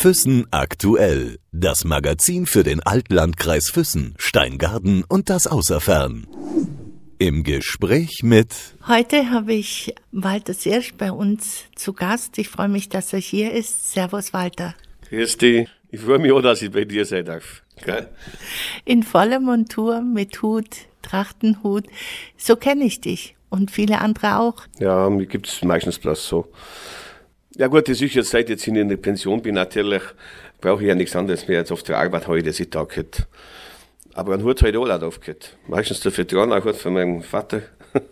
Füssen aktuell. Das Magazin für den Altlandkreis Füssen, Steingarten und das Außerfern. Im Gespräch mit Heute habe ich Walter Sirsch bei uns zu Gast. Ich freue mich, dass er hier ist. Servus, Walter. Grüß dich. Ich freue mich auch, dass ich bei dir sein darf. Gell? In voller Montur mit Hut, Trachtenhut. So kenne ich dich und viele andere auch. Ja, mir gibt es meistens bloß so. Ja gut, das ist jetzt, seit ich jetzt in der Pension bin, natürlich brauche ich ja nichts anderes mehr als auf der Arbeit heute, dass ich da hätte. Aber ein Hut habe ich auch aufgehört. Meistens der Veteran, auch von meinem Vater.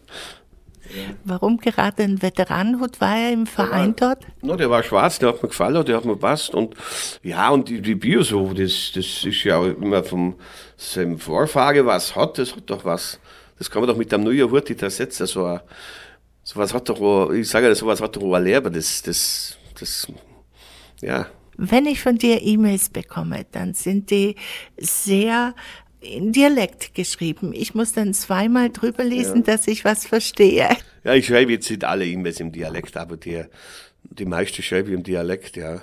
Warum gerade ein Veteranenhut? War er im Verein dort? No, der war schwarz, der hat mir gefallen, der hat mir passt. Und ja, und die, die Bio so, das, das ist ja auch immer vom seinem Vorfahre was hat, das hat doch was. Das kann man doch mit einem neuen Hut nicht ersetzen. So, ein- so was hat doch, ich sage ja, so was hat doch Lehrer. Das, das, das, ja. Wenn ich von dir E-Mails bekomme, dann sind die sehr in Dialekt geschrieben. Ich muss dann zweimal drüber lesen, dass ich was verstehe. Ja, ich schreibe jetzt nicht alle E-Mails im Dialekt, aber die, die meiste schreibe ich im Dialekt, ja.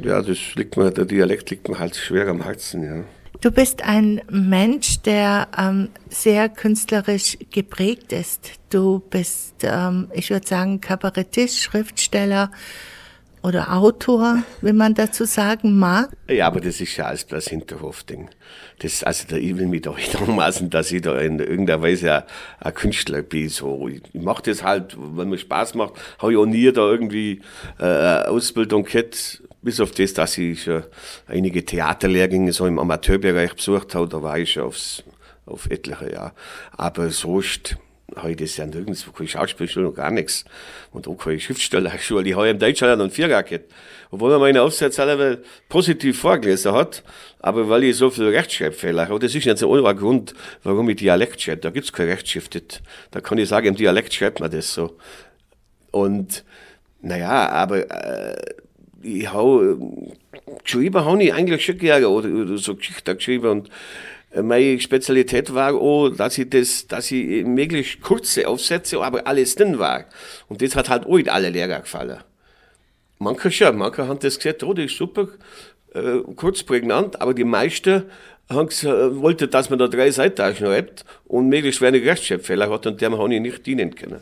Ja, das liegt mir, der Dialekt liegt mir halt schwer am Herzen, ja. Du bist ein Mensch, der ähm, sehr künstlerisch geprägt ist. Du bist, ähm, ich würde sagen, Kabarettist, Schriftsteller oder Autor, wenn man dazu sagen mag. Ja, aber das ist ja alles bloß Hinterhofding. Das, also da, ich will mich doch nicht anmaßen, dass ich da in irgendeiner Weise ein, ein Künstler bin. So. Ich, ich mache das halt, weil mir Spaß macht. Habe ich auch nie da irgendwie äh, Ausbildung gehabt, bis auf das, dass ich schon einige Theaterlehrgänge so im Amateurbereich besucht habe. Da war ich schon aufs, auf etliche Jahre. Aber sonst habe ich das ja nirgends, keine Schauspielschule und gar nichts. Und auch keine Schriftstellerschule. Ich habe im Deutschland einen Vierer gehabt. Obwohl er meine Aufsätze alle positiv vorgelesen hat, aber weil ich so viel Rechtschreibfehler habe. Das ist jetzt ein Grund, warum ich Dialekt schreibe. Da gibt's kein Rechtschrift. Da kann ich sagen, im Dialekt schreibt man das so. Und, naja, aber, äh, ich habe, geschrieben habe ich eigentlich schon gerne, oder, oder so Geschichten geschrieben und, äh, meine Spezialität war auch, dass ich das, dass ich möglichst kurze Aufsätze, aber alles drin war. Und das hat halt auch alle Lehrer gefallen. Manche schon, manche haben das gesagt, oh, das ist super, äh, kurz prägnant, aber die meisten haben gesagt, äh, wollten, dass man da drei Seiten schreibt und möglichst wenig Rechtschreibfehler hat und dem habe ich nicht dienen können.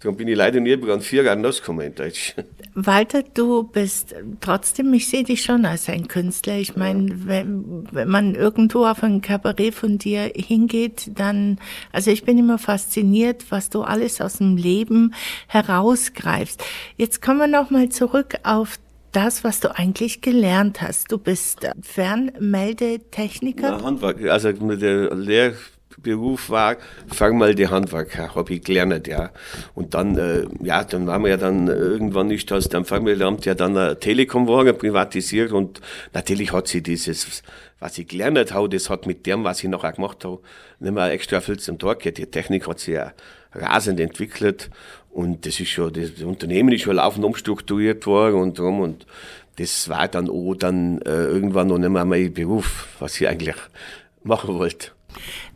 Darum bin ich leider nie über einen Vierer rausgekommen in Deutsch. Walter, du bist trotzdem, ich sehe dich schon als ein Künstler. Ich meine, wenn, wenn man irgendwo auf ein Kabarett von dir hingeht, dann, also ich bin immer fasziniert, was du alles aus dem Leben herausgreifst. Jetzt kommen wir nochmal zurück auf das, was du eigentlich gelernt hast. Du bist Fernmeldetechniker. Ja, Handwerk, also der Lehrberuf war, fang mal die Handwerker, habe ich gelernt, ja. Und dann, äh, ja, dann waren wir ja dann irgendwann nicht aus dem Familienamt ja dann eine Telekom geworden, privatisiert und natürlich hat sie dieses, was ich gelernt habe, das hat mit dem, was ich nachher gemacht habe, nicht mehr extra viel zum Tag gehabt. Die Technik hat sich ja rasend entwickelt und das ist schon, das Unternehmen ist schon laufend umstrukturiert worden und drum und das war dann auch dann äh, irgendwann noch nicht mehr mein Beruf, was ich eigentlich machen wollte.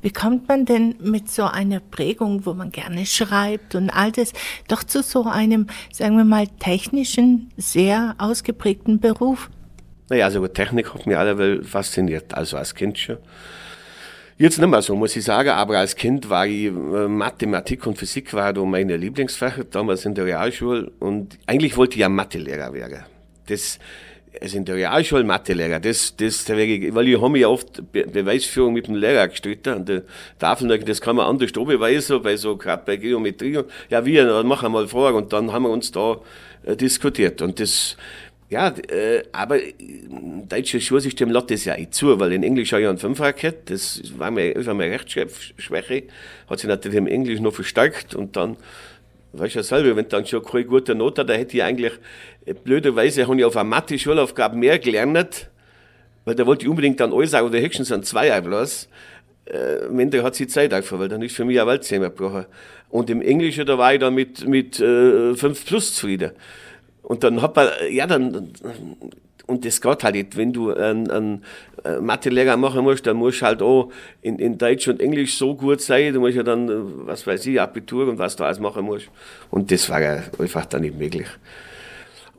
Wie kommt man denn mit so einer Prägung, wo man gerne schreibt und all das, doch zu so einem, sagen wir mal, technischen, sehr ausgeprägten Beruf? Naja, also Technik hat mich allerweil fasziniert, also als Kind schon. Jetzt nicht mehr so, muss ich sagen, aber als Kind war ich, äh, Mathematik und Physik war da meine Lieblingsfächer, damals in der Realschule und eigentlich wollte ich ja Mathelehrer werden. Das, also in der Realschule Mathelehrer, das, das, weil ich habe mich oft Be Beweisführung mit dem Lehrer gestritten an der Tafel, das kann man anders beweisen, bei so, gerade bei Geometrie. Ja, wie, dann machen wir mal vor und dann haben wir uns da äh, diskutiert. Und das, ja, äh, aber im deutschen Schulsystem lässt das ja nicht zu, weil in Englisch habe ich einen Fünfer gehabt, das war mir, war mir Rechtschreibschwäche, hat sich natürlich im Englisch noch verstärkt und dann, weißt du ja selber, wenn dann schon keine gute Note, da hätte ich eigentlich, äh, blöderweise habe ich auf einer Mathe-Schulaufgabe mehr gelernt, weil da wollte ich unbedingt dann alles sagen, oder höchstens ein Zweier bloß. Äh, am Ende hat sie Zeit einfach, weil dann ist für mich eine Welt zusammengebrochen. Und im Englischen, da war ich dann mit, mit äh, 5 plus zufrieden. Und dann hat man, ja, dann, und das geht halt nicht. Wenn du einen, einen äh, Mathelehrer machen musst, dann musst du halt auch in, in Deutsch und Englisch so gut sein. Du musst ja dann, äh, was weiß ich, Abitur und was du alles machen musst. Und das war ja einfach dann nicht möglich.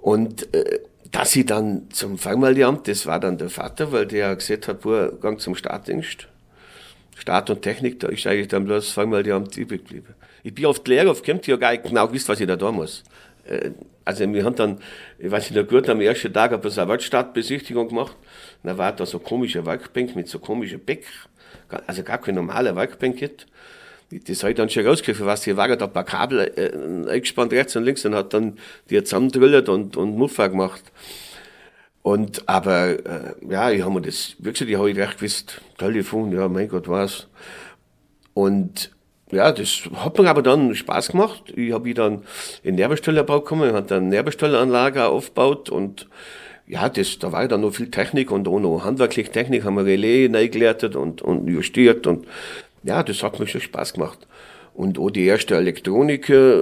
Und äh, dass ich dann zum Fangmeldeamt, das war dann der Vater, weil der gesagt hat, boah, gang zum Startdienst. Start und Technik, da ist eigentlich dann bloß Fangmeldeamt übrig geblieben. Ich bin oft Lehrer, oft kommt ja gar nicht genau gewusst, was ich da da muss. Äh, also wir haben dann, ich weiß nicht, gut, am ersten Tag ein eine Werkstattbesichtigung gemacht. Da war da so komische Werkbank mit so komischen Beck, also gar keine normale Werkbank gibt. Das ich dann schon rausgekriegt, was hier war, da ein paar Kabel äh, eingespannt rechts und links und hat dann die zusammendrillt und, und Muffa gemacht. Und, aber, äh, ja, ich habe mir das, wirklich, ich habe recht gewusst, Telefon, ja, mein Gott, was. Und, ja, das hat mir aber dann Spaß gemacht. Ich habe dann in Nervenstellerbau gekommen, habe dann Nervenstelleranlage aufgebaut und, ja, das, da war dann noch viel Technik und auch noch handwerkliche Technik, haben wir Relais neu gelernt und, und justiert und, ja, das hat mir schon Spaß gemacht. Und auch die erste Elektronik, äh,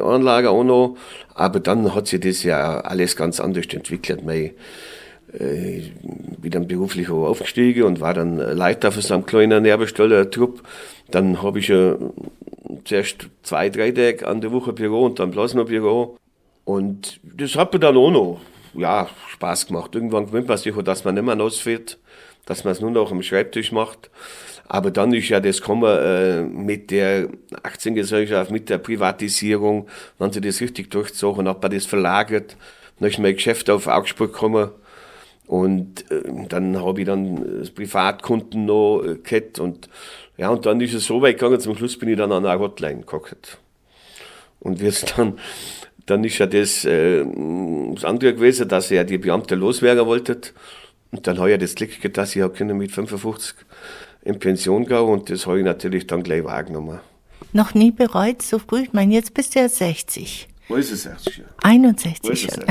Anlage auch noch. Aber dann hat sich das ja alles ganz anders entwickelt. Mein, äh, ich bin dann beruflich auch aufgestiegen und war dann Leiter für so einen kleinen Nerbesteller-Trupp. Dann habe ich ja zuerst zwei, drei Tage an der Woche Büro und dann Plasma-Büro. Und das hat mir dann auch noch ja, Spaß gemacht. Irgendwann gewinnt man sich, dass man nicht mehr ausfährt dass man es nur noch am Schreibtisch macht. Aber dann ist ja das gekommen äh, mit der Aktiengesellschaft, mit der Privatisierung, haben sie das richtig durchgezogen, hat man das verlagert, dann ist mein Geschäft auf Augsburg gekommen und äh, dann habe ich dann das Privatkunden noch äh, gehabt und ja, und dann ist es so weit gegangen, zum Schluss bin ich dann an einer Hotline gekocht. Und wir dann, dann ist ja das, äh, das andere gewesen, dass er die Beamte loswerden wollte. Und dann habe ich das Glück gehabt, dass ich auch mit 55 in Pension gehe und das habe ich natürlich dann gleich wahrgenommen. Noch nie bereut so früh? Ich meine, jetzt bist du ja 60. Wo ist es 60? 61. Wo ist es 60?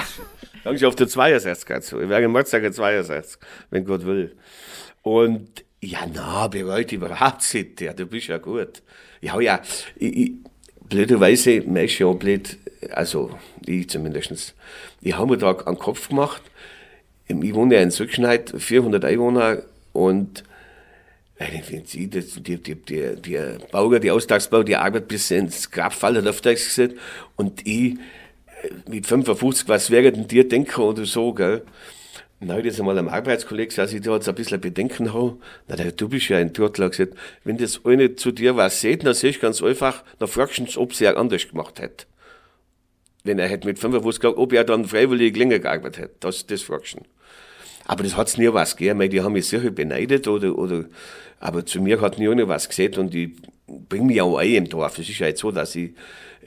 Dann ich auf der 62 dazu. Ich werde im Mordstag 62, wenn Gott will. Und ja, na, bereut überhaupt nicht. Ja, du bist ja gut. Ich habe ja, ich, ich, blöderweise, man ist ja blöd, also ich zumindest. Ich habe mir da einen Kopf gemacht, ich wohne ja in Sückenheit, 400 Einwohner und die, die, die, die, die Bauer, die Austagsbau, die Arbeit bis ins Grab fallen, öfter gesagt. Und ich äh, mit 55, was wäre denn dir denken oder so, gell? Habe ich das einmal am Arbeitskollegen gesagt, ich da jetzt ein bisschen Bedenken habe. Na, du bist ja ein Turtler gesagt, wenn das eine zu dir was sieht, dann sehe ich ganz einfach, dann fragst du ob sie ja anders gemacht hätte. Wenn er hätte mit 55 gesagt, ob er dann freiwillig länger gearbeitet hätte. Das, das fragst du. Aber das hat's nie was gegeben, die haben mich sicher beneidet oder, oder, aber zu mir hat nie einer was gesehen und ich bringe mich auch ein im Dorf. Es ist jetzt so, dass ich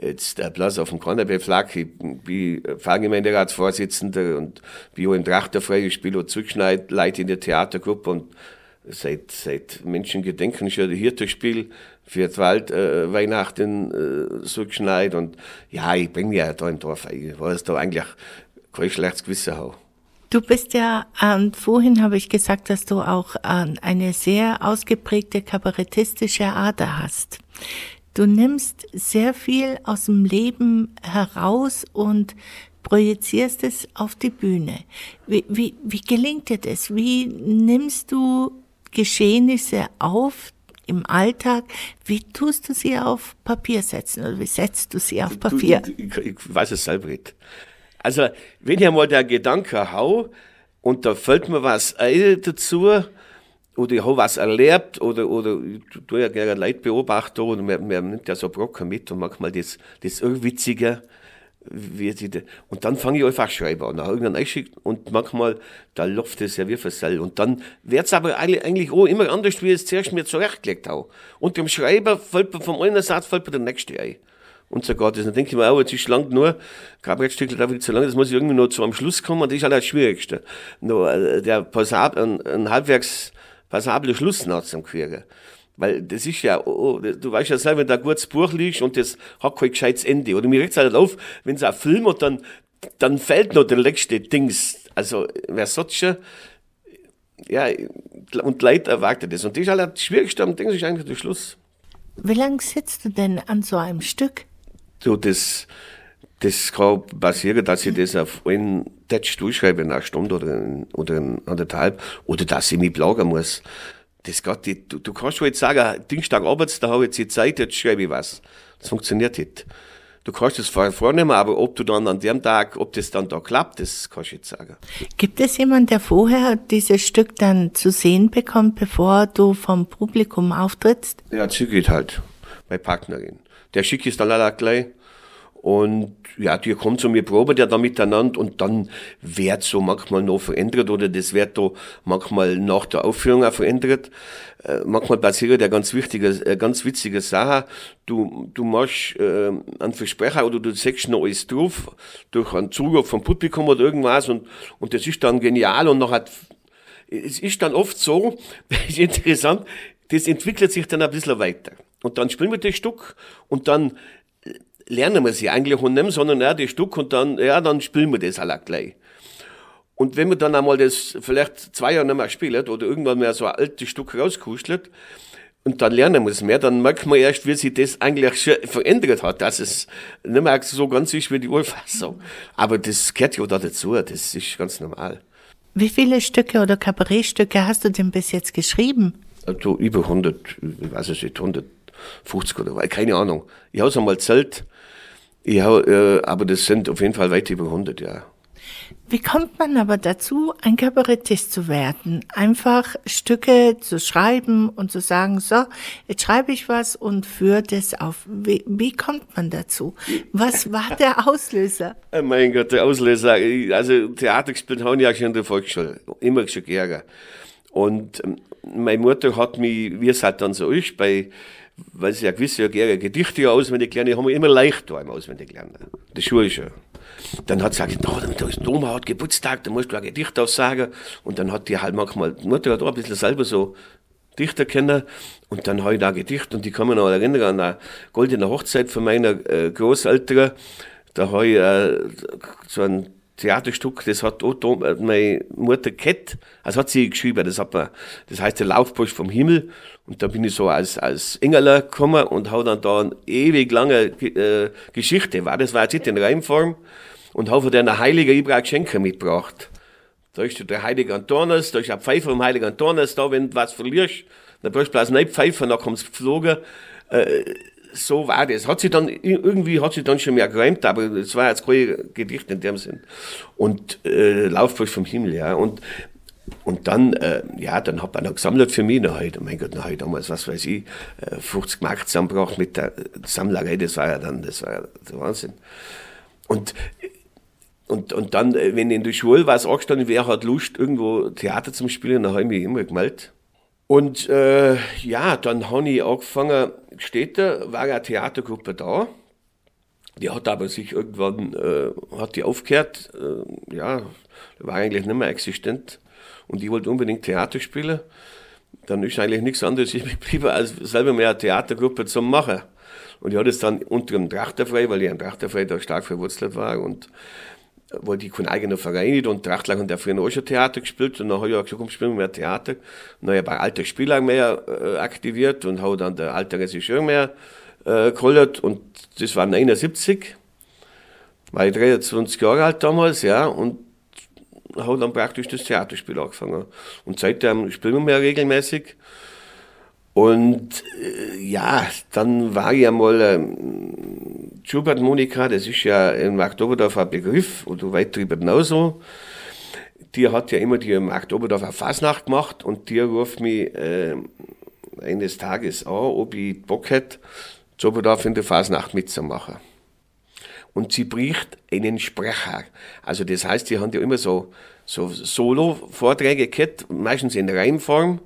jetzt der Platz auf dem Kornberg flag, ich bin Pfarrgemeinderatsvorsitzender und bin auch im Trachterfrei, ich spiele auch Zurückschneid, leite in der Theatergruppe und seit, seit Menschengedenken ist ja der Hirtespiel für die Wald, äh, Weihnachten äh, Zurückschneid und ja, ich mich ja da im Dorf ein, weil es da eigentlich kein schlechtes Gewissen habe. Du bist ja, ähm, vorhin habe ich gesagt, dass du auch ähm, eine sehr ausgeprägte kabarettistische Ader hast. Du nimmst sehr viel aus dem Leben heraus und projizierst es auf die Bühne. Wie, wie, wie gelingt dir das? Wie nimmst du Geschehnisse auf im Alltag? Wie tust du sie auf Papier setzen oder wie setzt du sie auf Papier? Ich, ich, ich weiß es selber nicht. Also, wenn ich mal der Gedanke hau und da fällt mir was ein dazu, oder ich habe was erlebt, oder, oder ich tue ja gerne Leute beobachten, und man, man nimmt ja so Brocken mit und manchmal das, das Irrwitzige, und dann fange ich einfach schreiben an, irgendwann einschickt, und manchmal, da läuft es ja wie Versell, und dann wird's aber eigentlich auch immer anders, wie ich es zuerst mir zurechtgelegt habe. Und dem Schreiber fällt mir vom einen Satz fällt mir der nächste ein und so geht das. Dann denke ich mir auch, jetzt ist lang nur, Kabarettstückel darf ich zu lang, das muss ich irgendwie noch zu am Schluss kommen, und das ist halt das Schwierigste. Nur, äh, der passab, ein, ein halbwegs passabler Schluss noch zum Kriegen. Weil das ist ja, oh, oh, du weißt ja selber, wenn da ein gutes Buch liegt und das hat kein gescheites Ende. Oder mir regt es halt auf, wenn es ein Film hat, dann, dann fällt noch der letzte Dings. Also, wer schon, ja, und Leute erwartet das. Und das ist halt das Schwierigste am Ding, ist eigentlich der Schluss. Wie lange sitzt du denn an so einem Stück? So das, das kann passieren, dass ich das auf einen Text durchschreibe in einer Stunde oder, oder in anderthalb, oder dass ich mich plagen muss. Das geht. Du, du kannst jetzt sagen, Dienstag abends, da habe ich jetzt die Zeit, jetzt schreibe ich was. Das funktioniert nicht. du kannst es vornehmen, aber ob du dann an dem Tag, ob das dann da klappt, das kannst du jetzt sagen. Gibt es jemanden, der vorher dieses Stück dann zu sehen bekommt, bevor du vom Publikum auftrittst? Ja, zügig halt, meine Partnerin. Der schickt es dann leider gleich und ja, die kommt zu mir, proben ja da miteinander und dann wird so manchmal noch verändert oder das wird da manchmal nach der Aufführung auch verändert. Äh, manchmal passiert ja ganz wichtige, äh, ganz witzige Sache. Du, du machst äh, einen Versprecher oder du sagst noch alles drauf durch einen Zuruf vom Publikum oder irgendwas und, und das ist dann genial und nachher, es ist dann oft so, das ist interessant, das entwickelt sich dann ein bisschen weiter. Und dann spielen wir das Stück und dann lernen wir sie eigentlich und nicht, sondern ja, das Stück und dann, ja, dann spielen wir das alle gleich. Und wenn man dann einmal das vielleicht zwei Jahre nicht mehr spielt oder irgendwann mehr so ein altes Stück rauskuschelt und dann lernen wir es mehr, dann merkt man erst, wie sich das eigentlich schon verändert hat, dass es nicht mehr so ganz ist wie die Urfassung. Aber das gehört ja da dazu, das ist ganz normal. Wie viele Stücke oder Kabarettstücke hast du denn bis jetzt geschrieben? Also über 100, ich weiß es nicht, 150 oder keine Ahnung. Ich habe es einmal zählt, ja, äh, aber das sind auf jeden Fall weit über 100, ja. Wie kommt man aber dazu, ein Kabarettist zu werden? Einfach Stücke zu schreiben und zu sagen, so, jetzt schreibe ich was und führe das auf. Wie, wie kommt man dazu? Was war der Auslöser? Oh mein Gott, der Auslöser. Also Theater gespielt habe ich ja schon in der Volksschule. Immer schon gerne. Und ähm, meine Mutter hat mich, wie es halt dann so ist, bei weil sie ja gewisse ja gerne Gedichte auswendig lernen, haben wir immer leicht da im auswendig lernen. Das Schule schon. Dann hat sie gesagt, da ist Oma hat Geburtstag, da musst du ein Gedicht aussagen. Und dann hat die halt manchmal, die Mutter hat auch ein bisschen selber so Dichter kennen. Und dann habe ich da Gedicht und die kann mich noch erinnern an eine goldene Hochzeit von meiner äh, Großeltern. Da habe ich äh, so ein Theaterstück, das hat auch äh, meine Mutter Kett, also hat sie geschrieben, das hat man, das heißt der Laufbusch vom Himmel. Und da bin ich so als, als Engeler gekommen und habe dann da eine ewig lange äh, Geschichte, war das war jetzt nicht in Reimform, und habe von der Heilige Ibrahim Geschenke mitgebracht. Da ist der Heilige Antonius, da ist ein Pfeifer vom Heiligen Antonius, da wenn du was verlierst, dann brauchst du bloß nicht pfeifen, dann kommst du geflogen. Äh, so war das. Hat sie dann, irgendwie hat sie dann schon mehr geräumt, aber es war jetzt kein Gedicht in dem Sinn. Und äh, Laufbusch vom Himmel, ja. Und, und dann, äh, ja, dann hat noch gesammelt für mich. Dann heute, mein Gott, habe ich damals, was weiß ich, 50 äh, Mark zusammengebracht mit der Sammlerei. Das war ja dann, das war ja der Wahnsinn. Und und, und dann, äh, wenn in der Schule was angestanden wer hat Lust, irgendwo Theater zu spielen, dann habe ich mich immer gemeldet. Und äh, ja, dann habe ich angefangen, steht da, war eine Theatergruppe da. Die hat aber sich irgendwann, äh, hat die aufgehört, äh, ja, war eigentlich nicht mehr existent. Und ich wollte unbedingt Theater spielen. Dann ist eigentlich nichts anderes geblieben, als selber mehr eine Theatergruppe zu machen. Und ich hatte es dann unter dem Trachterfrei, weil ich ein Trachterfrei da stark verwurzelt war und wollte ich keinen eigenen Verein nicht und Trachtler und der früher auch schon Theater gespielt. Und dann habe ich auch gesagt, komm, spielen wir mehr Theater. dann habe ich bei alter Spieler mehr äh, aktiviert und habe dann der alte Regisseur mehr äh, geholt. Und das war 79, war ich 23 Jahre alt damals, ja, und habe dann praktisch das Theaterspiel angefangen. Und seitdem spielen wir mehr regelmäßig und äh, ja, dann war ich einmal ähm, Schubert Monika, das ist ja in Marktoberdorf ein Begriff, oder weit drüber genauso. Die hat ja immer die Marktoberdorf eine Fasnacht gemacht und die ruft mich äh, eines Tages an, ob ich Bock hätte, Zoberdorf in der Fasnacht mitzumachen. Und sie bricht einen Sprecher. Also das heißt, die haben ja immer so, so Solo-Vorträge gehabt, meistens in Reimform.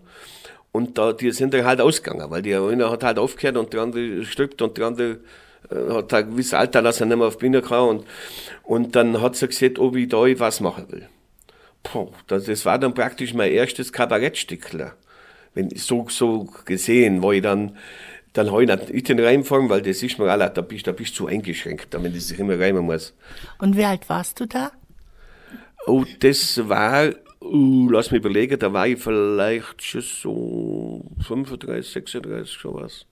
Und da, die sind dann halt ausgegangen, weil die eine hat halt aufgehört und die andere stirbt und die andere äh, hat ein gewisses Alter, dass er nicht mehr auf die Bühne kann. Und, und dann hat sie gesagt, ob ich da was machen will. Puh, das, das war dann praktisch mein erstes Kabarettstückler. Wenn so, so gesehen, wo ich dann, dann habe ich nicht in Reimform, weil das ist mir alle, da bist, da bist du zu eingeschränkt, damit ich sich immer reimen muss. Und wie alt warst du da? Oh, das war Uh, lass mich überlegen, da war ich vielleicht schon so 35, 36, schon was.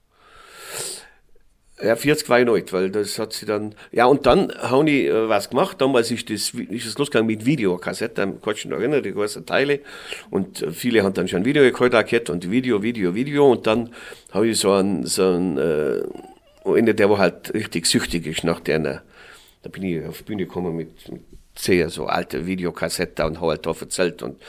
Ja, 40 war ich nicht, weil das hat sie dann. Ja, und dann habe ich äh, was gemacht. Damals ist das, ist das losgegangen mit Videokassette, am kannst du noch erinnern, die großen Teile. Und äh, viele haben dann schon Video geholt und Video, Video, Video. Und dann habe ich so ein, so ein, äh, einer, der war halt richtig süchtig ist nach der, da bin ich auf die Bühne gekommen mit, mit sehr so alte Videokassetten und halt erzählt und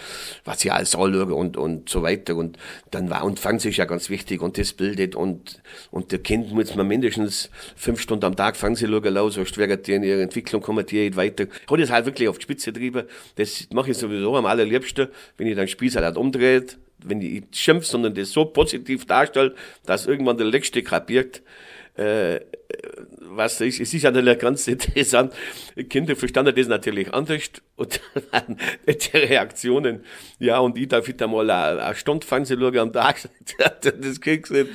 was ich alles anschaue und, und so weiter. Und dann war, und Fernsehen ist ja ganz wichtig und das bildet und, und der Kind muss man mindestens fünf Stunden am Tag Fernsehen schauen lassen, sonst wäre die in ihrer Entwicklung kommen die nicht weiter. Ich habe das halt wirklich auf die Spitze getrieben. Das mache ich sowieso am allerliebsten, wenn ich dann Spießer halt umdreht, wenn ich schimpf, sondern das so positiv darstelle, dass irgendwann der Letzte kapiert, äh, was ist, es ist natürlich ganz interessant. Kinder verstanden das natürlich anders und dann die Reaktionen. Ja, und ich darf wieder mal eine, eine Stunde Fernsehen am Tag. das kriegst du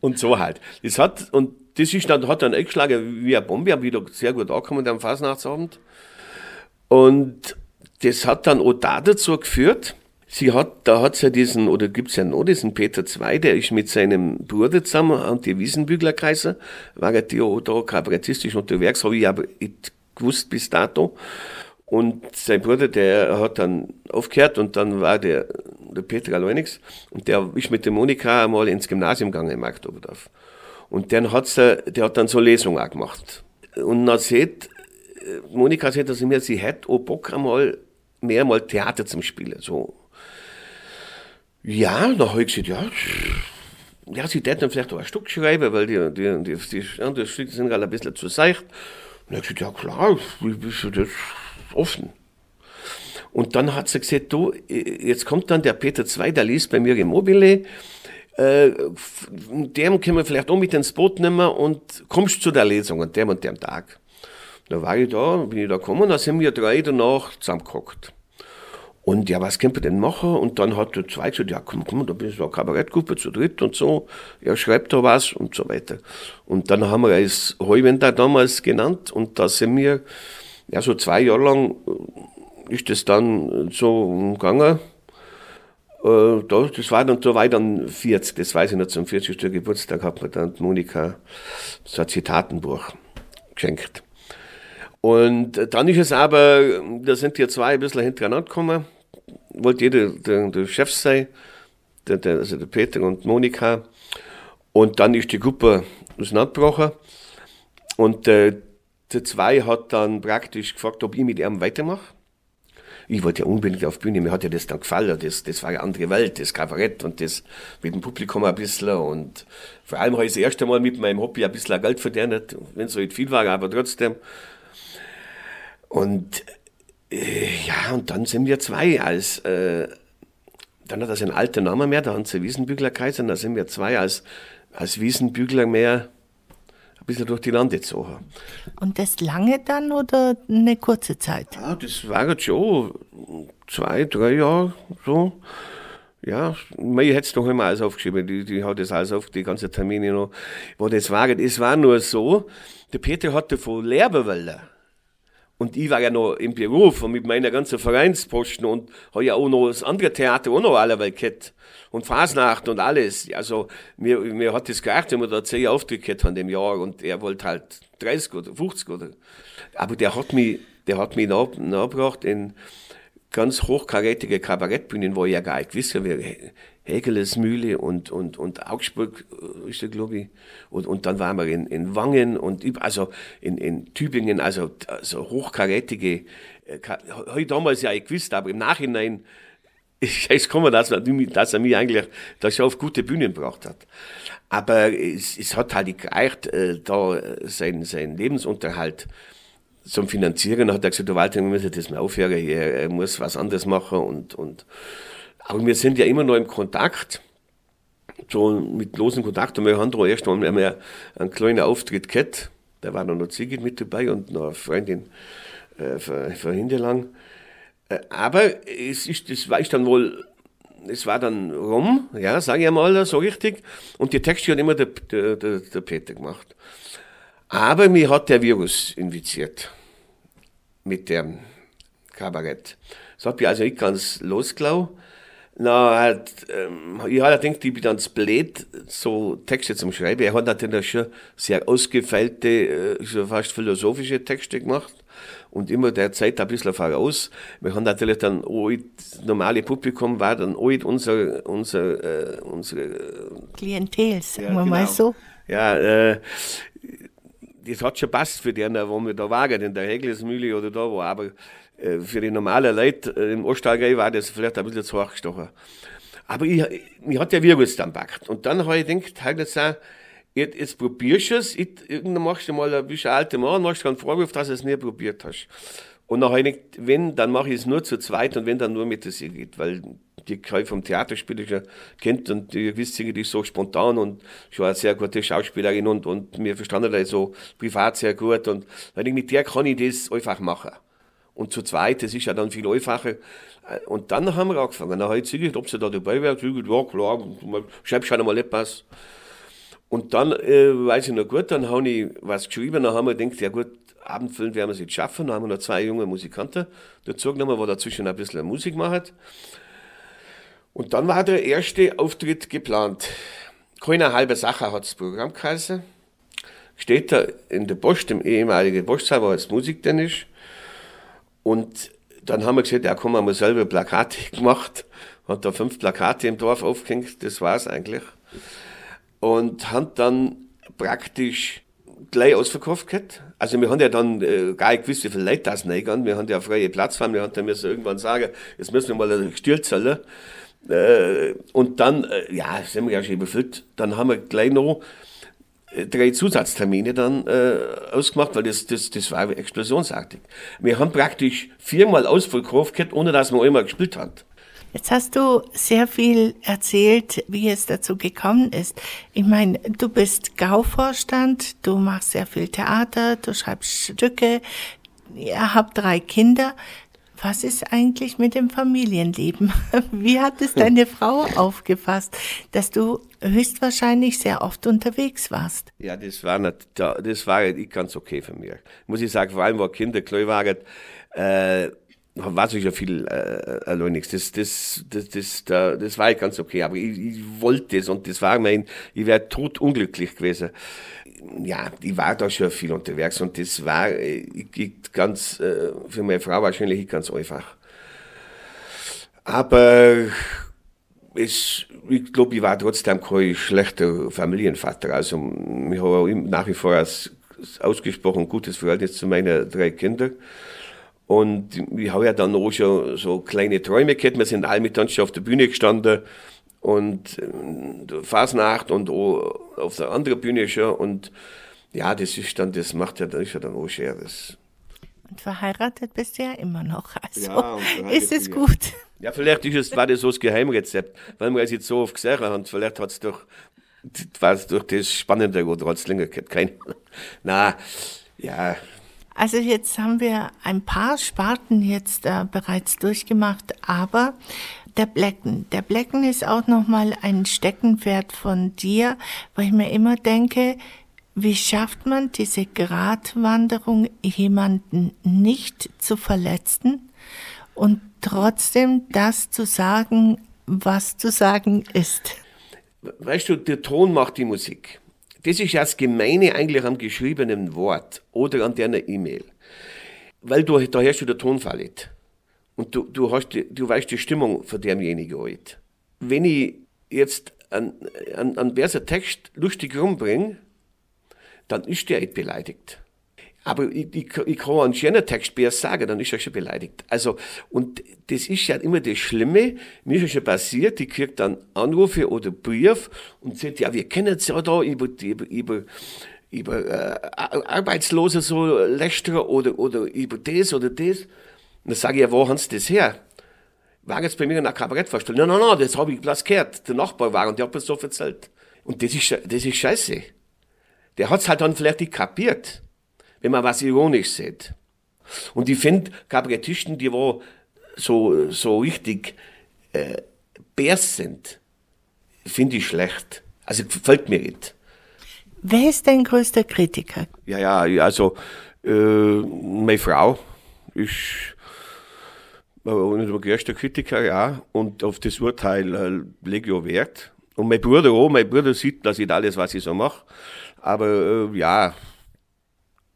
Und so halt. Das hat, und das ist dann, hat dann eingeschlagen wie eine Bombe, haben wieder sehr gut angekommen am Fasnachtsabend. Und das hat dann auch da dazu geführt, Sie hat, da hat's ja diesen, oder gibt's ja noch diesen Peter II, der ist mit seinem Bruder zusammen und die Wiesenbüglerkreise, war ja die auch da kabarettistisch unterwegs, habe ich aber nicht gewusst bis dato. Und sein Bruder, der hat dann aufgehört und dann war der, der Peter Alonix und der ist mit der Monika einmal ins Gymnasium gegangen in Marktoberdorf. Und dann hat's, der hat dann so Lesungen auch gemacht. Und dann sieht, Monika sagt dass mir, sie hätte auch Bock einmal mehr mal Theater zum Spielen, so ja, da habe ich gesagt, ja, ja, sie hätten vielleicht auch ein Stück schreiben, weil die, die, die, die anderen Stücke sind gerade ein bisschen zu seicht. Und ich gesagt, ja klar, wie bist du das offen? Und dann hat sie gesagt, du, jetzt kommt dann der Peter II, der liest bei mir im Mobile, äh, dem können wir vielleicht auch mit ins Boot nehmen und kommst zu der Lesung an dem und dem Tag. Da war ich da, bin ich da gekommen, da sind wir drei danach zusammengehockt. Und ja, was wir denn machen? Und dann hat der Zweite gesagt, ja, komm, komm, da bist du eine Kabarettgruppe zu dritt und so. Ja, schreibt da was und so weiter. Und dann haben wir es Heuwender damals genannt und da sind wir, ja, so zwei Jahre lang äh, ist das dann so gegangen. Äh, das war dann, da war ich dann 40, das weiß ich noch, zum 40. Geburtstag hat mir dann Monika so ein Zitatenbuch geschenkt. Und dann ist es aber, da sind die zwei ein bisschen hintereinander gekommen. Wollte jeder der, der Chef sein, der, der, also der Peter und Monika. Und dann ist die Gruppe auseinandergebrochen. Und äh, der zwei hat dann praktisch gefragt, ob ich mit ihm weitermache. Ich wollte ja unbedingt auf Bühne, mir hat ja das dann gefallen, das, das war eine andere Welt, das Kabarett und das mit dem Publikum ein bisschen und vor allem habe ich das erste Mal mit meinem Hobby ein bisschen Geld verdient, wenn es so nicht viel war, aber trotzdem. Und äh, ja, und dann sind wir zwei als, äh, dann hat das ein alter Name mehr, der Hans Wiesenbügler Kaiser, da sind wir zwei als, als Wiesenbügler mehr ein bisschen durch die Lande gezogen. Und das lange dann oder eine kurze Zeit? Ja, das war jetzt schon zwei, drei Jahre so. Ja, mir hätte es noch einmal alles aufgeschrieben, die, die hat das alles auf, die ganzen Termine noch, wo das war. Es war nur so, der Peter hatte von Lehrberwälder und ich war ja noch im Beruf und mit meiner ganzen Vereinsposten und habe ja auch noch das andere Theater auch noch allerweil gehabt. Und Fasnacht und alles. Also, mir, mir hat das geachtet, wenn wir da zehn Auftritte gehabt an dem Jahr und er wollte halt 30 oder 50 oder. Aber der hat mich, der hat mich nachgebracht in ganz hochkarätige Kabarettbühnen, wo ich ja gar nicht wisse, wie Hegeles Mühle und, und, und Augsburg äh, ist der, glaube ich. Und, und dann waren wir in, in Wangen und also in, in Tübingen, also, also hochkarätige, äh, habe ich damals ja gewusst, aber im Nachhinein ist es gekommen, dass, dass er mich eigentlich da schon auf gute Bühnen gebracht hat. Aber es, es hat halt gereicht, äh, da sein, sein Lebensunterhalt zum Finanzieren. hat er gesagt, du Walter, wir müssen das mal aufhören, er muss was anderes machen und, und aber wir sind ja immer noch im Kontakt, so mit losen Kontakt. Und wir haben da erst einmal einen kleinen Auftritt gehabt. Da war noch eine Ziege mit dabei und noch eine Freundin äh, von, Hinterlang. Äh, aber es ist, das war ich dann wohl, es war dann rum, ja, sage ich mal so richtig. Und die Texte hat immer der, der, der, der Peter gemacht. Aber mir hat der Virus infiziert mit dem Kabarett. Das hat mich also nicht ganz losgelau. Na, halt, ähm, ich habe gedacht, ich bin dann blöd, so Texte zum Schreiben. Er hat natürlich schon sehr ausgefeilte, äh, so fast philosophische Texte gemacht und immer der Zeit ein bisschen voraus. Wir haben natürlich dann auch normale Publikum war dann auch unser, unser, äh, unsere Klientel, sagen ja, wir genau. mal so. Ja, äh, das hat schon passt für die, wo wir da waren, in der Heglesmühle oder da wo, aber für die normalen Leute äh, im Ostallgäu war das vielleicht ein bisschen zu hoch gestochen. Aber ich, ich hat der Virus dann packt. Und dann habe ich gedacht, halt jetzt jetzt, jetzt probierst du es, irgendwann machst du mal ein bisschen alte Mann, machst du keinen Vorwurf, dass du es nie probiert hast. Und nachher nicht, wenn, dann mache ich es nur zu zweit und wenn, dann nur mit der Sigrid, weil die ich vom Theaterspiel schon kennt und die wisst, die ist so spontan und schon eine sehr gute Schauspielerin und, und mir verstanden das so privat sehr gut und weil mit der kann ich das einfach machen. Und zu zweit, das ist ja dann viel einfacher. Und dann haben wir angefangen. Dann habe ich gesagt, ob sie da dabei wäre. Ja klar, schreib schon einmal etwas. Und dann, äh, weiß ich noch gut, dann habe ich was geschrieben, dann haben wir gedacht, ja gut, Abendfilm werden wir es jetzt schaffen. Dann haben wir noch zwei junge Musikanten dazu genommen, die dazwischen ein bisschen Musik machen. Und dann war der erste Auftritt geplant. Keine halbe Sache hat das Programm geheißen. Steht da in der Post, im ehemaligen Postsaal, wo jetzt Musik denn ist. Und dann haben wir gesagt, ja komm, haben wir selber Plakate gemacht. Hat da fünf Plakate im Dorf aufgehängt, das war's eigentlich. Und haben dann praktisch gleich ausverkauft gehabt. Also wir haben ja dann äh, gar nicht gewusst, wie viele Leute das reingehen. Wir haben ja freie Plattform, wir haben dann müssen irgendwann sagen, jetzt müssen wir mal eine Stürzelle. Äh, und dann, äh, ja, sind wir ja schon überfüllt. Dann haben wir gleich noch drei Zusatztermine dann äh, ausgemacht, weil das, das, das war explosionsartig. Wir haben praktisch viermal ausverkauft gehabt, ohne dass man einmal gespielt hat. Jetzt hast du sehr viel erzählt, wie es dazu gekommen ist. Ich meine, du bist Gauvorstand, du machst sehr viel Theater, du schreibst Stücke, ihr habt drei Kinder. Was ist eigentlich mit dem Familienleben? Wie hat es deine Frau aufgefasst, dass du höchstwahrscheinlich sehr oft unterwegs warst? Ja, das war nicht, das war ganz okay für mich. Muss ich sagen, vor allem, wo Kinder klein waren, äh, war ich ja viel äh, allein nichts. Das, das, das, das, das, das war ganz okay, aber ich, ich wollte es und das war mein, ich wäre tot unglücklich gewesen ja, ich war da schon viel unterwegs und das war äh, ganz, äh, für meine Frau wahrscheinlich ganz einfach. Aber es, ich glaube, ich war trotzdem kein schlechter Familienvater. Also, ich habe nach wie vor ein ausgesprochen gutes Verhältnis zu meinen drei Kindern. Und ich habe ja dann auch schon so kleine Träume gehabt. Wir sind alle miteinander schon auf der Bühne gestanden und äh, Fasnacht und auf der anderen Bühne schon. Und ja, das ist dann, das macht ja, das ist ja dann auch schwer. Das und verheiratet bist du ja immer noch. Also ja, ist es gut. Ja, vielleicht ist es, war das so das Geheimrezept, weil wir es jetzt so oft gesehen haben. Vielleicht hat es doch, war es durch das Spannende oder hat es länger gehabt. Kein, na, ja. Also jetzt haben wir ein paar Sparten jetzt äh, bereits durchgemacht, aber der Blecken. Der Blecken ist auch nochmal ein Steckenpferd von dir, weil ich mir immer denke, wie schafft man diese Gratwanderung, jemanden nicht zu verletzen und trotzdem das zu sagen, was zu sagen ist? Weißt du, der Ton macht die Musik. Das ist ja das Gemeine eigentlich am geschriebenen Wort oder an deiner E-Mail. Weil du, da herrscht du der Tonfall nicht. Und du, du, hast du weißt die Stimmung von demjenigen halt. Wenn ich jetzt einen, einen, einen Text lustig rumbringe, dann ist der nicht beleidigt. Aber ich, ich, ich kann einen schönen Text sagen, dann ist er schon beleidigt. Also, und das ist ja immer das Schlimme. Mir ist ja schon passiert, ich kriege dann Anrufe oder Brief und sagt, ja, wir kennen es ja da über, über, über, über äh, Arbeitslose so lästern oder, oder über das oder das. Und dann sage ich, ja, wo haben Sie das her? War jetzt bei mir in einer Kabarettvorstellung. Nein, nein, nein, das habe ich bloß gehört. Der Nachbar war und der hat mir so erzählt. Und das ist, das ist scheiße. Der hat's halt dann vielleicht nicht kapiert, wenn man was ironisch sieht. Und ich finde, Kabarettisten, die wo so, so richtig äh, Bärs sind, finde ich schlecht. Also gefällt mir nicht. Wer ist dein größter Kritiker? Ja, ja, also äh, meine Frau ist unser größter Kritiker, ja, und auf das Urteil äh, lege ich auch Wert. Und mein Bruder auch, mein Bruder sieht, dass ich alles, was ich so mache. Aber äh, ja,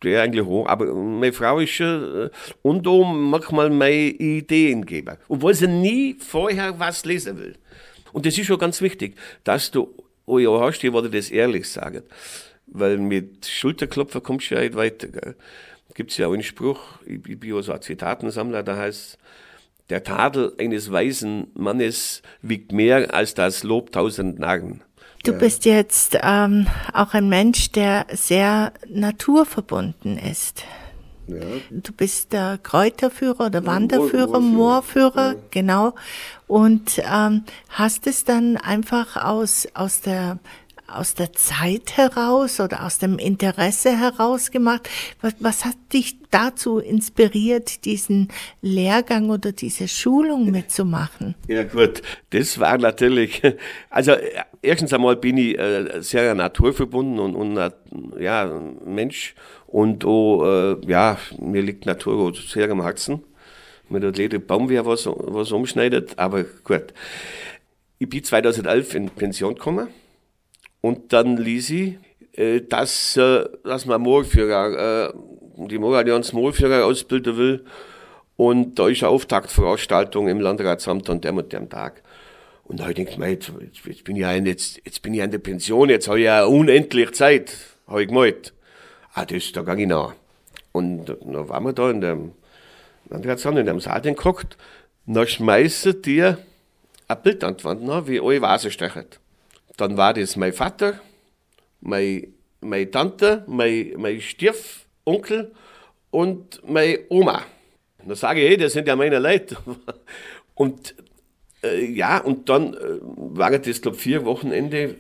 der eigentlich auch. Aber meine Frau ist schon, äh, und auch manchmal meine Ideen geben. Obwohl sie nie vorher was lesen will. Und das ist schon ganz wichtig, dass du, oh hast, die wollte das ehrlich sagen. weil mit Schulterklopfer kommst du ja nicht weiter. Gibt es ja auch einen Spruch, ich, ich bin ja so ein Zitatensammler, da heißt der Tadel eines weisen Mannes wiegt mehr als das Lob tausend Narren. Du bist jetzt ähm, auch ein Mensch, der sehr naturverbunden ist. Ja. Du bist der Kräuterführer oder Wanderführer, Moorführer, ja. genau. Und ähm, hast es dann einfach aus, aus der aus der Zeit heraus oder aus dem Interesse heraus gemacht? Was, was hat dich dazu inspiriert, diesen Lehrgang oder diese Schulung mitzumachen? Ja gut, das war natürlich, also erstens einmal bin ich äh, sehr naturverbunden und, und ja, Mensch und auch, äh, ja, mir liegt Natur sehr am Herzen. Mit der jeder Baum wer was, was umschneidet, aber gut. Ich bin 2011 in Pension gekommen und dann ließ ich, äh, dass, äh, dass man Moorführer, äh, die Moorallianz Moorführer ausbilden will. Und da ist eine Auftaktveranstaltung im Landratsamt an dem und dem Tag. Und da habe ich gedacht, jetzt, jetzt, bin ich ja in, jetzt, jetzt bin ich in der Pension, jetzt habe ich ja unendlich Zeit, habe ich gemeint. Ah, das, da gang ich nach. Und dann waren wir da in dem Landratsamt, in dem Saal geguckt, dann schmeißen die ein Bild an die Wand, wie alle Vasen stechen. Dann war das mein Vater, mein, meine Tante, mein, mein Stiefonkel und meine Oma. Da sage ich, hey, das sind ja meine Leute. Und äh, ja, und dann äh, waren das, glaube vier Wochenende, äh,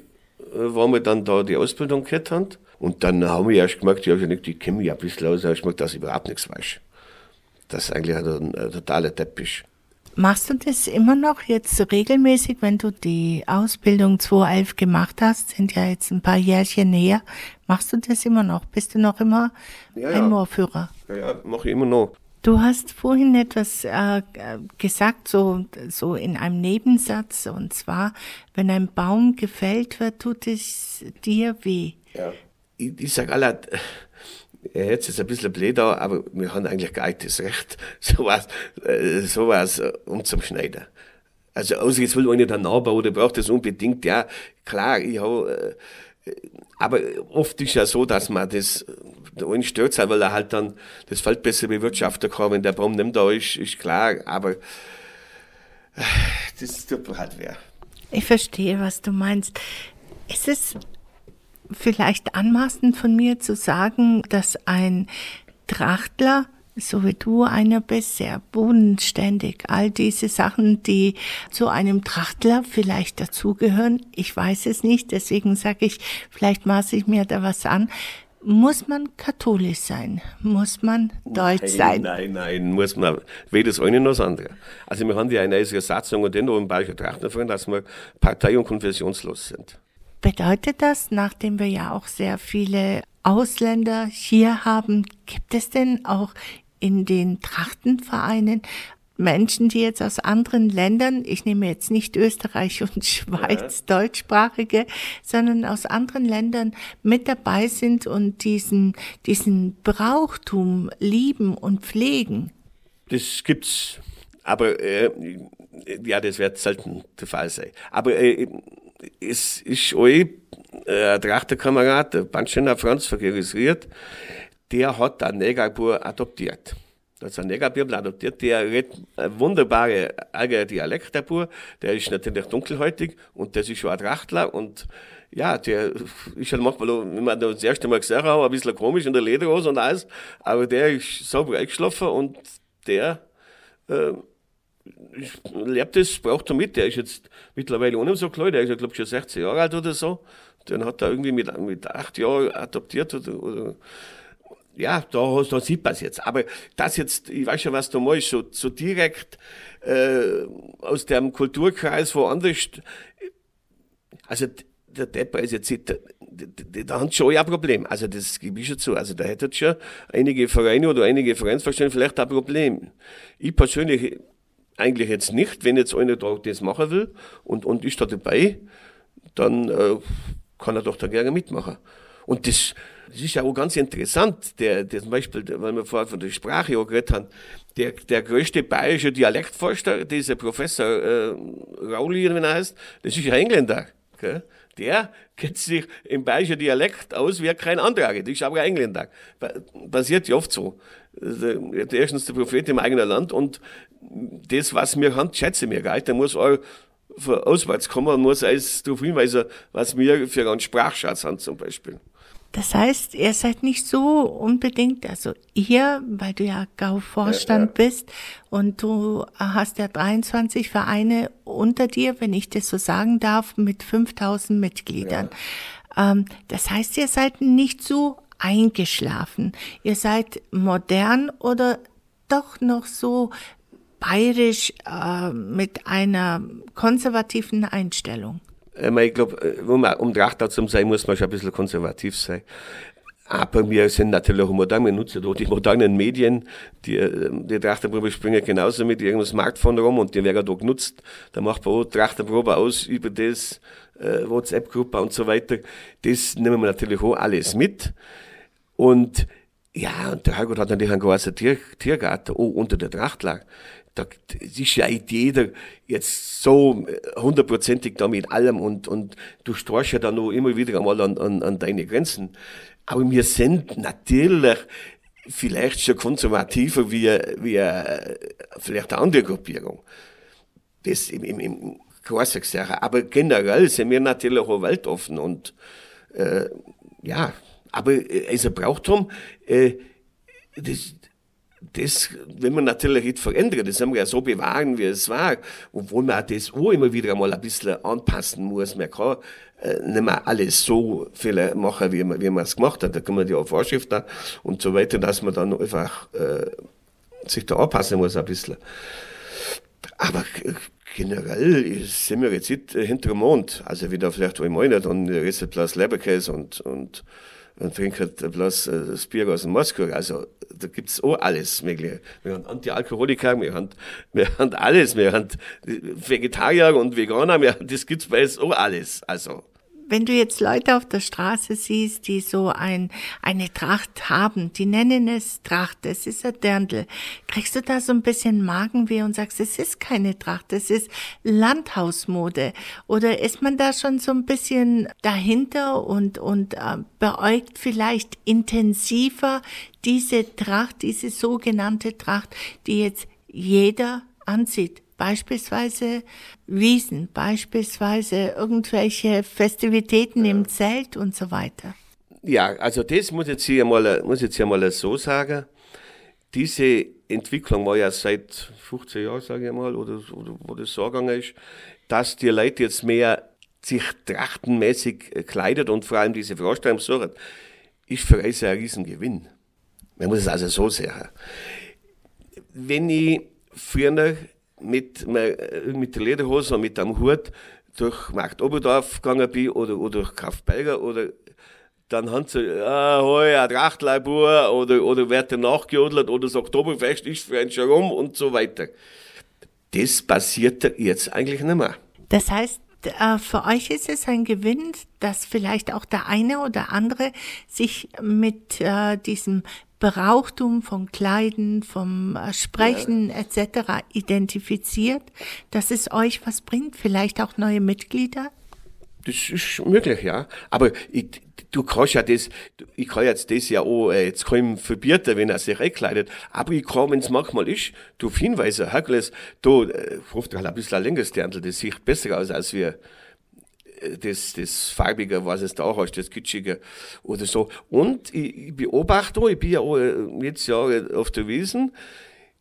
wo wir dann da die Ausbildung gehört haben. Und dann haben wir erst gemerkt, ja, ich kenne mich ein bisschen aus, ich gemerkt, dass ich überhaupt nichts weiß. Das ist eigentlich ein, ein totaler Teppich. Machst du das immer noch jetzt regelmäßig, wenn du die Ausbildung 2011 gemacht hast? Sind ja jetzt ein paar Jährchen näher. Machst du das immer noch? Bist du noch immer ja, ein ja. Moorführer? Ja, ja, mache ich immer noch. Du hast vorhin etwas äh, gesagt, so, so in einem Nebensatz, und zwar, wenn ein Baum gefällt wird, tut es dir weh. Ja. Ich, ich sage alle, Jetzt ist ein bisschen blöd, aber wir haben eigentlich das Recht, sowas, äh, sowas äh, umzuschneiden. Also, außer jetzt will einer dann nachbauen, der braucht das unbedingt, ja, klar, ich habe, äh, aber oft ist ja so, dass man das, der einen stört weil er halt dann das Feld besser bewirtschaften kann, wenn der Baum nicht da ist, ist klar, aber das tut mir halt weh. Ich verstehe, was du meinst. Ist es vielleicht anmaßend von mir zu sagen, dass ein Trachtler so wie du einer bist, sehr bodenständig. All diese Sachen, die zu einem Trachtler vielleicht dazugehören, ich weiß es nicht, deswegen sage ich, vielleicht maße ich mir da was an. Muss man katholisch sein? Muss man deutsch nein, sein? Nein, nein, muss man weder das eine noch das andere. Also wir haben ja eine Satzung und den im Bayerischen Trachtlerverein, dass wir partei- und konfessionslos sind. Bedeutet das, nachdem wir ja auch sehr viele Ausländer hier haben, gibt es denn auch in den Trachtenvereinen Menschen, die jetzt aus anderen Ländern, ich nehme jetzt nicht Österreich und Schweiz, ja. deutschsprachige, sondern aus anderen Ländern mit dabei sind und diesen, diesen Brauchtum lieben und pflegen? Das gibt's, aber äh, ja, das wird selten der Fall sein. Aber äh, es ist euch äh, ein Trachterkamerad, der Bandschener Franz, registriert, der hat einen Negerbur adoptiert. Das ist ein Negerbürbel adoptiert, der redet wunderbare eigene Dialekt, der Bur. Der ist natürlich dunkelhäutig und das ist schon ein Trachtler und ja, der ist halt manchmal, wenn man das erste Mal gesehen hat, ein bisschen komisch in der Lederhose und alles, aber der ist sauber eingeschlafen und der äh, lebt das, braucht er mit. Der ist jetzt mittlerweile nicht so klein, der ist glaube ich, schon 16 Jahre alt oder so. Den hat er irgendwie mit, mit acht Jahren adoptiert oder, oder ja, da, da sieht man es jetzt. Aber das jetzt, ich weiß schon, was du meinst, so, so direkt äh, aus dem Kulturkreis woanders, also der Depper ist jetzt, da, da haben schon ja ein Problem. Also das gebe ich schon zu. Also da hätte schon einige Vereine oder einige Vereinsvorstände vielleicht ein Problem. Ich persönlich eigentlich jetzt nicht, wenn jetzt einer da das machen will und, und ist da dabei, dann äh, kann er doch da gerne mitmachen. Und das, das ist ja auch ganz interessant, der, der zum Beispiel, weil wir vorher von der Sprache auch geredet haben, der, der größte bayerische Dialektforscher, dieser Professor äh, Rauli, wie er heißt, das ist ein Engländer. Gell? der kennt sich im bayerischen Dialekt aus wie kein anderer. Das ist aber ein Engländer. Passiert ja oft so. Der, erstens der Prophet im eigenen Land und das, was wir haben, schätze mir nicht. Der muss auch von auswärts kommen und muss alles darauf hinweisen, was wir für einen Sprachschatz haben zum Beispiel. Das heißt, ihr seid nicht so unbedingt, also ihr, weil du ja GAU-Vorstand ja, ja. bist und du hast ja 23 Vereine unter dir, wenn ich das so sagen darf, mit 5000 Mitgliedern. Ja. Ähm, das heißt, ihr seid nicht so eingeschlafen. Ihr seid modern oder doch noch so bayerisch äh, mit einer konservativen Einstellung? Ähm, ich glaube, äh, um, Trachter zu sein, muss man schon ein bisschen konservativ sein. Aber wir sind natürlich auch modern, wir nutzen auch die modernen Medien, die, äh, die Trachterprobe springen genauso mit ihrem Smartphone rum und die werden da genutzt. Da macht man auch Trachterprobe aus über das, äh, WhatsApp-Gruppe und so weiter. Das nehmen wir natürlich auch alles mit. Und ja, und der Herrgott hat natürlich einen großen Tier, Tiergarten, auch unter der Trachtlag da ist ja jeder jetzt so hundertprozentig da mit allem und, und du stoßt ja dann auch immer wieder einmal an, an, an deine Grenzen. Aber wir sind natürlich vielleicht schon konservativer wie, wie äh, vielleicht eine andere Gruppierung. Das im, im, im Sache. Aber generell sind wir natürlich auch weltoffen und äh, ja, aber äh, also braucht drum, äh, das, das, wenn man natürlich nicht verändert, das haben wir ja so bewahren, wie es war, obwohl man das auch immer wieder einmal ein bisschen anpassen muss. Man kann äh, nicht mehr alles so viel machen, wie man, wie man es gemacht hat. Da man ja auch Vorschriften und so weiter, dass man dann einfach äh, sich da anpassen muss ein bisschen. Aber generell sind wir jetzt nicht hinter dem Mond. Also wieder vielleicht im Monat, dann ist Platz Leberkäse und, und und trinkt halt bloß äh, das Bier aus dem Moskau. Also da gibt's auch alles Mögliche. Wir haben Antialkoholiker, wir haben, wir haben alles. Wir haben Vegetarier und Veganer, wir, das gibt's bei uns auch alles. Also wenn du jetzt Leute auf der Straße siehst, die so ein, eine Tracht haben, die nennen es Tracht, es ist ein Dirndl, kriegst du da so ein bisschen Magenweh und sagst, es ist keine Tracht, es ist Landhausmode? Oder ist man da schon so ein bisschen dahinter und, und äh, beäugt vielleicht intensiver diese Tracht, diese sogenannte Tracht, die jetzt jeder anzieht? Beispielsweise Wiesen, beispielsweise irgendwelche Festivitäten ja. im Zelt und so weiter. Ja, also das muss ich hier mal, muss ich hier mal so sagen. Diese Entwicklung war ja seit 15 Jahren, sage ich mal, oder, oder wo das so gegangen ist, dass die Leute jetzt mehr sich trachtenmäßig kleidet und vor allem diese Vorstellung suchen, ist für uns ein Riesengewinn. Man muss es also so sagen. Wenn ich früher mit, mit der Lederhose und mit dem Hut durch Markt Oberdorf gegangen bin oder, oder durch Kraftberger oder dann haben sie, ah, hoi, ein Trachtleibur oder, oder wird der nachgejodelt oder das Oktoberfest ist für einen schon rum und so weiter. Das passiert jetzt eigentlich nicht mehr. Das heißt, äh, für euch ist es ein Gewinn, dass vielleicht auch der eine oder andere sich mit äh, diesem Brauchtum von Kleiden, vom äh, Sprechen ja. etc. identifiziert, dass es euch was bringt, vielleicht auch neue Mitglieder? Das ist möglich, ja. Aber ich, du kannst ja das, ich kann jetzt das ja auch, äh, jetzt kann ich verbieten, wenn er sich einkleidet, aber ich kann, wenn es manchmal ist, du hinweisen, Herkules, du, äh, ruft halt ein bisschen ein längeres Dirndl, das sieht besser aus als wir, das, das Farbige, was es da hast, das Kitschige oder so. Und ich, ich beobachte auch, ich bin ja auch jetzt ja auf der Wiesen,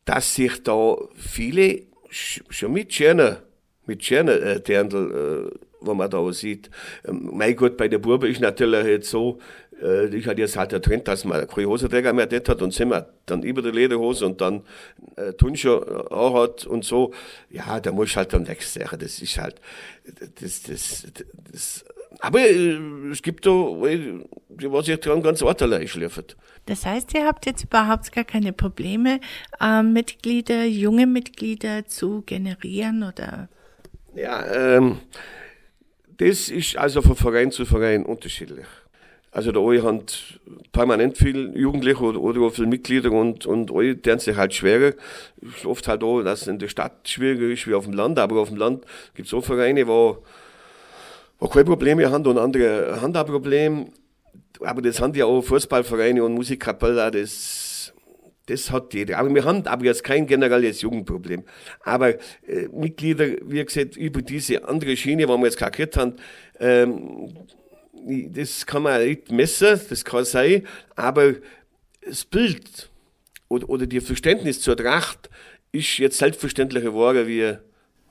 dass sich da viele schon mit schöner, mit schöner äh, Dirndl, äh, wo man da sieht. Ähm, mein Gott, bei der Burbe ist natürlich jetzt so, ich hatte jetzt halt der Trend, dass man keine Hosenträger mehr das hat und sind wir dann über der Lederhose und dann äh, Turnschuhe auch hat und so. Ja, da muss ich halt dann wechseln. Das ist halt, das, das, das, aber äh, es gibt da, die was sich dran ganz ordentlich schliffen. Das heißt, ihr habt jetzt überhaupt gar keine Probleme, äh, Mitglieder, junge Mitglieder zu generieren oder? Ja, ähm, das ist also von Verein zu Verein unterschiedlich. Also da alle haben permanent viel Jugendliche oder, oder auch viele Mitglieder und, und alle tun sich halt schwerer. Oft halt auch, dass es in der Stadt schwieriger ist wie auf dem Land, aber auf dem Land gibt es auch Vereine, wo, wo keine Probleme haben und andere haben ein Problem. Aber das haben ja auch Fußballvereine und Musikkapellen, das, das hat jeder. Aber wir haben aber jetzt kein generelles Jugendproblem. Aber äh, Mitglieder, wie gesagt, über diese andere Schiene, wo wir jetzt kakiert haben, ähm, das kann man nicht messen, das kann sein, aber das Bild oder, oder die Verständnis zur Tracht ist jetzt selbstverständlicher geworden wie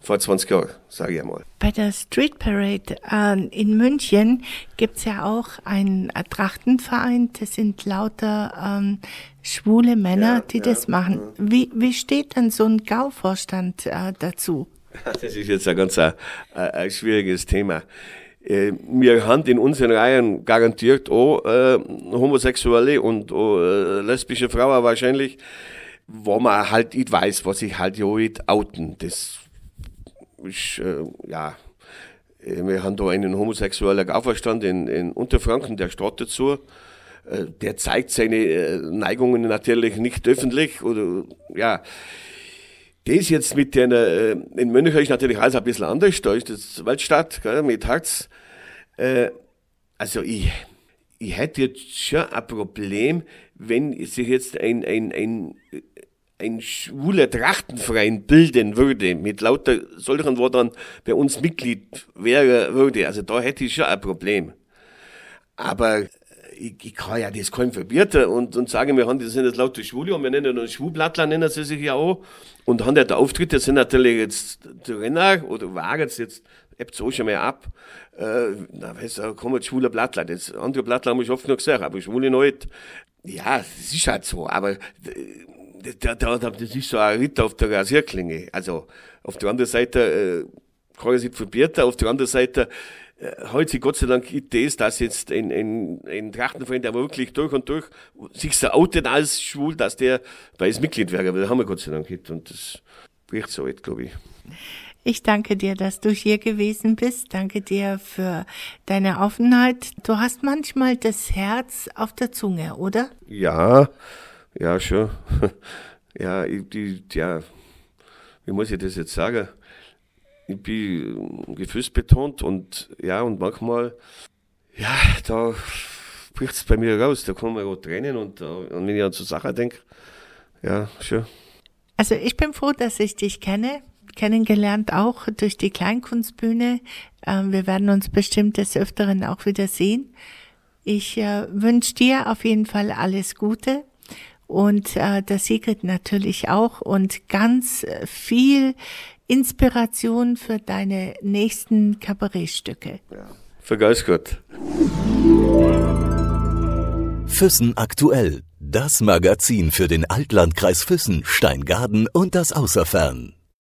vor 20 Jahren, sage ich einmal. Bei der Street Parade äh, in München gibt es ja auch einen Trachtenverein, das sind lauter ähm, schwule Männer, ja, die ja, das machen. Ja. Wie, wie steht denn so ein Gauvorstand äh, dazu? Das ist jetzt ein ganz ein, ein schwieriges Thema. Äh, wir haben in unseren Reihen garantiert auch äh, Homosexuelle und auch, äh, lesbische Frauen wahrscheinlich, wo man halt nicht weiß, was sich halt ja nicht outen. Das ist, äh, ja, äh, wir haben da einen homosexuellen Gauverstand in, in Unterfranken, der steht dazu. Äh, der zeigt seine Neigungen natürlich nicht öffentlich oder, ja. Das jetzt mit der, in München ist natürlich alles ein bisschen anders, da ist das Waldstadt, gell, mit Herz. Also ich, ich hätte jetzt schon ein Problem, wenn sich jetzt ein, ein, ein ein schwuler Trachtenverein bilden würde, mit lauter solchen, wo dann bei uns Mitglied wäre, würde, also da hätte ich schon ein Problem. Aber ich, ich kann ja das keinem verbieten und, und sagen, wir haben, das sind jetzt lauter Schwule und wir nennen uns Schwublattler, nennen sie sich ja auch. Und haben ja der Auftritt, das sind natürlich jetzt Trainer oder wagen es jetzt, ebbt so schon mal ab. Äh, na, weißt du, kommen schwule Blattler. Das andere Blattler haben ich oft noch gesagt, aber Schwule nicht. Ja, das ist halt so, aber, äh, da, da, das ist so ein Ritt auf der Rasierklinge. Also auf der anderen Seite äh, kann ich es nicht verbieten, auf der anderen Seite heute sich Gott sei Dank das, dass jetzt ein, ein, ein Trachtenverein, der wirklich durch und durch sich so outet als schwul, dass der bei uns Mitglied wäre. Aber das haben wir Gott sei Dank nicht und das bricht so weit, glaube ich. Ich danke dir, dass du hier gewesen bist. Danke dir für deine Offenheit. Du hast manchmal das Herz auf der Zunge, oder? Ja, ja, schon. ja, ich, die, ja, wie muss ich das jetzt sagen? Ich bin gefühlsbetont und ja, und manchmal, ja, da bricht es bei mir raus. Da kommen mir Tränen und, und wenn ich an so Sachen denke, ja, schon. Also ich bin froh, dass ich dich kenne, kennengelernt auch durch die Kleinkunstbühne. Ähm, wir werden uns bestimmt des Öfteren auch wieder sehen. Ich äh, wünsche dir auf jeden Fall alles Gute und äh, das Sigrid natürlich auch und ganz äh, viel Inspiration für deine nächsten Kabarettstücke. Ja, vergeiß Gott. Füssen aktuell. Das Magazin für den Altlandkreis Füssen, Steingaden und das Außerfern.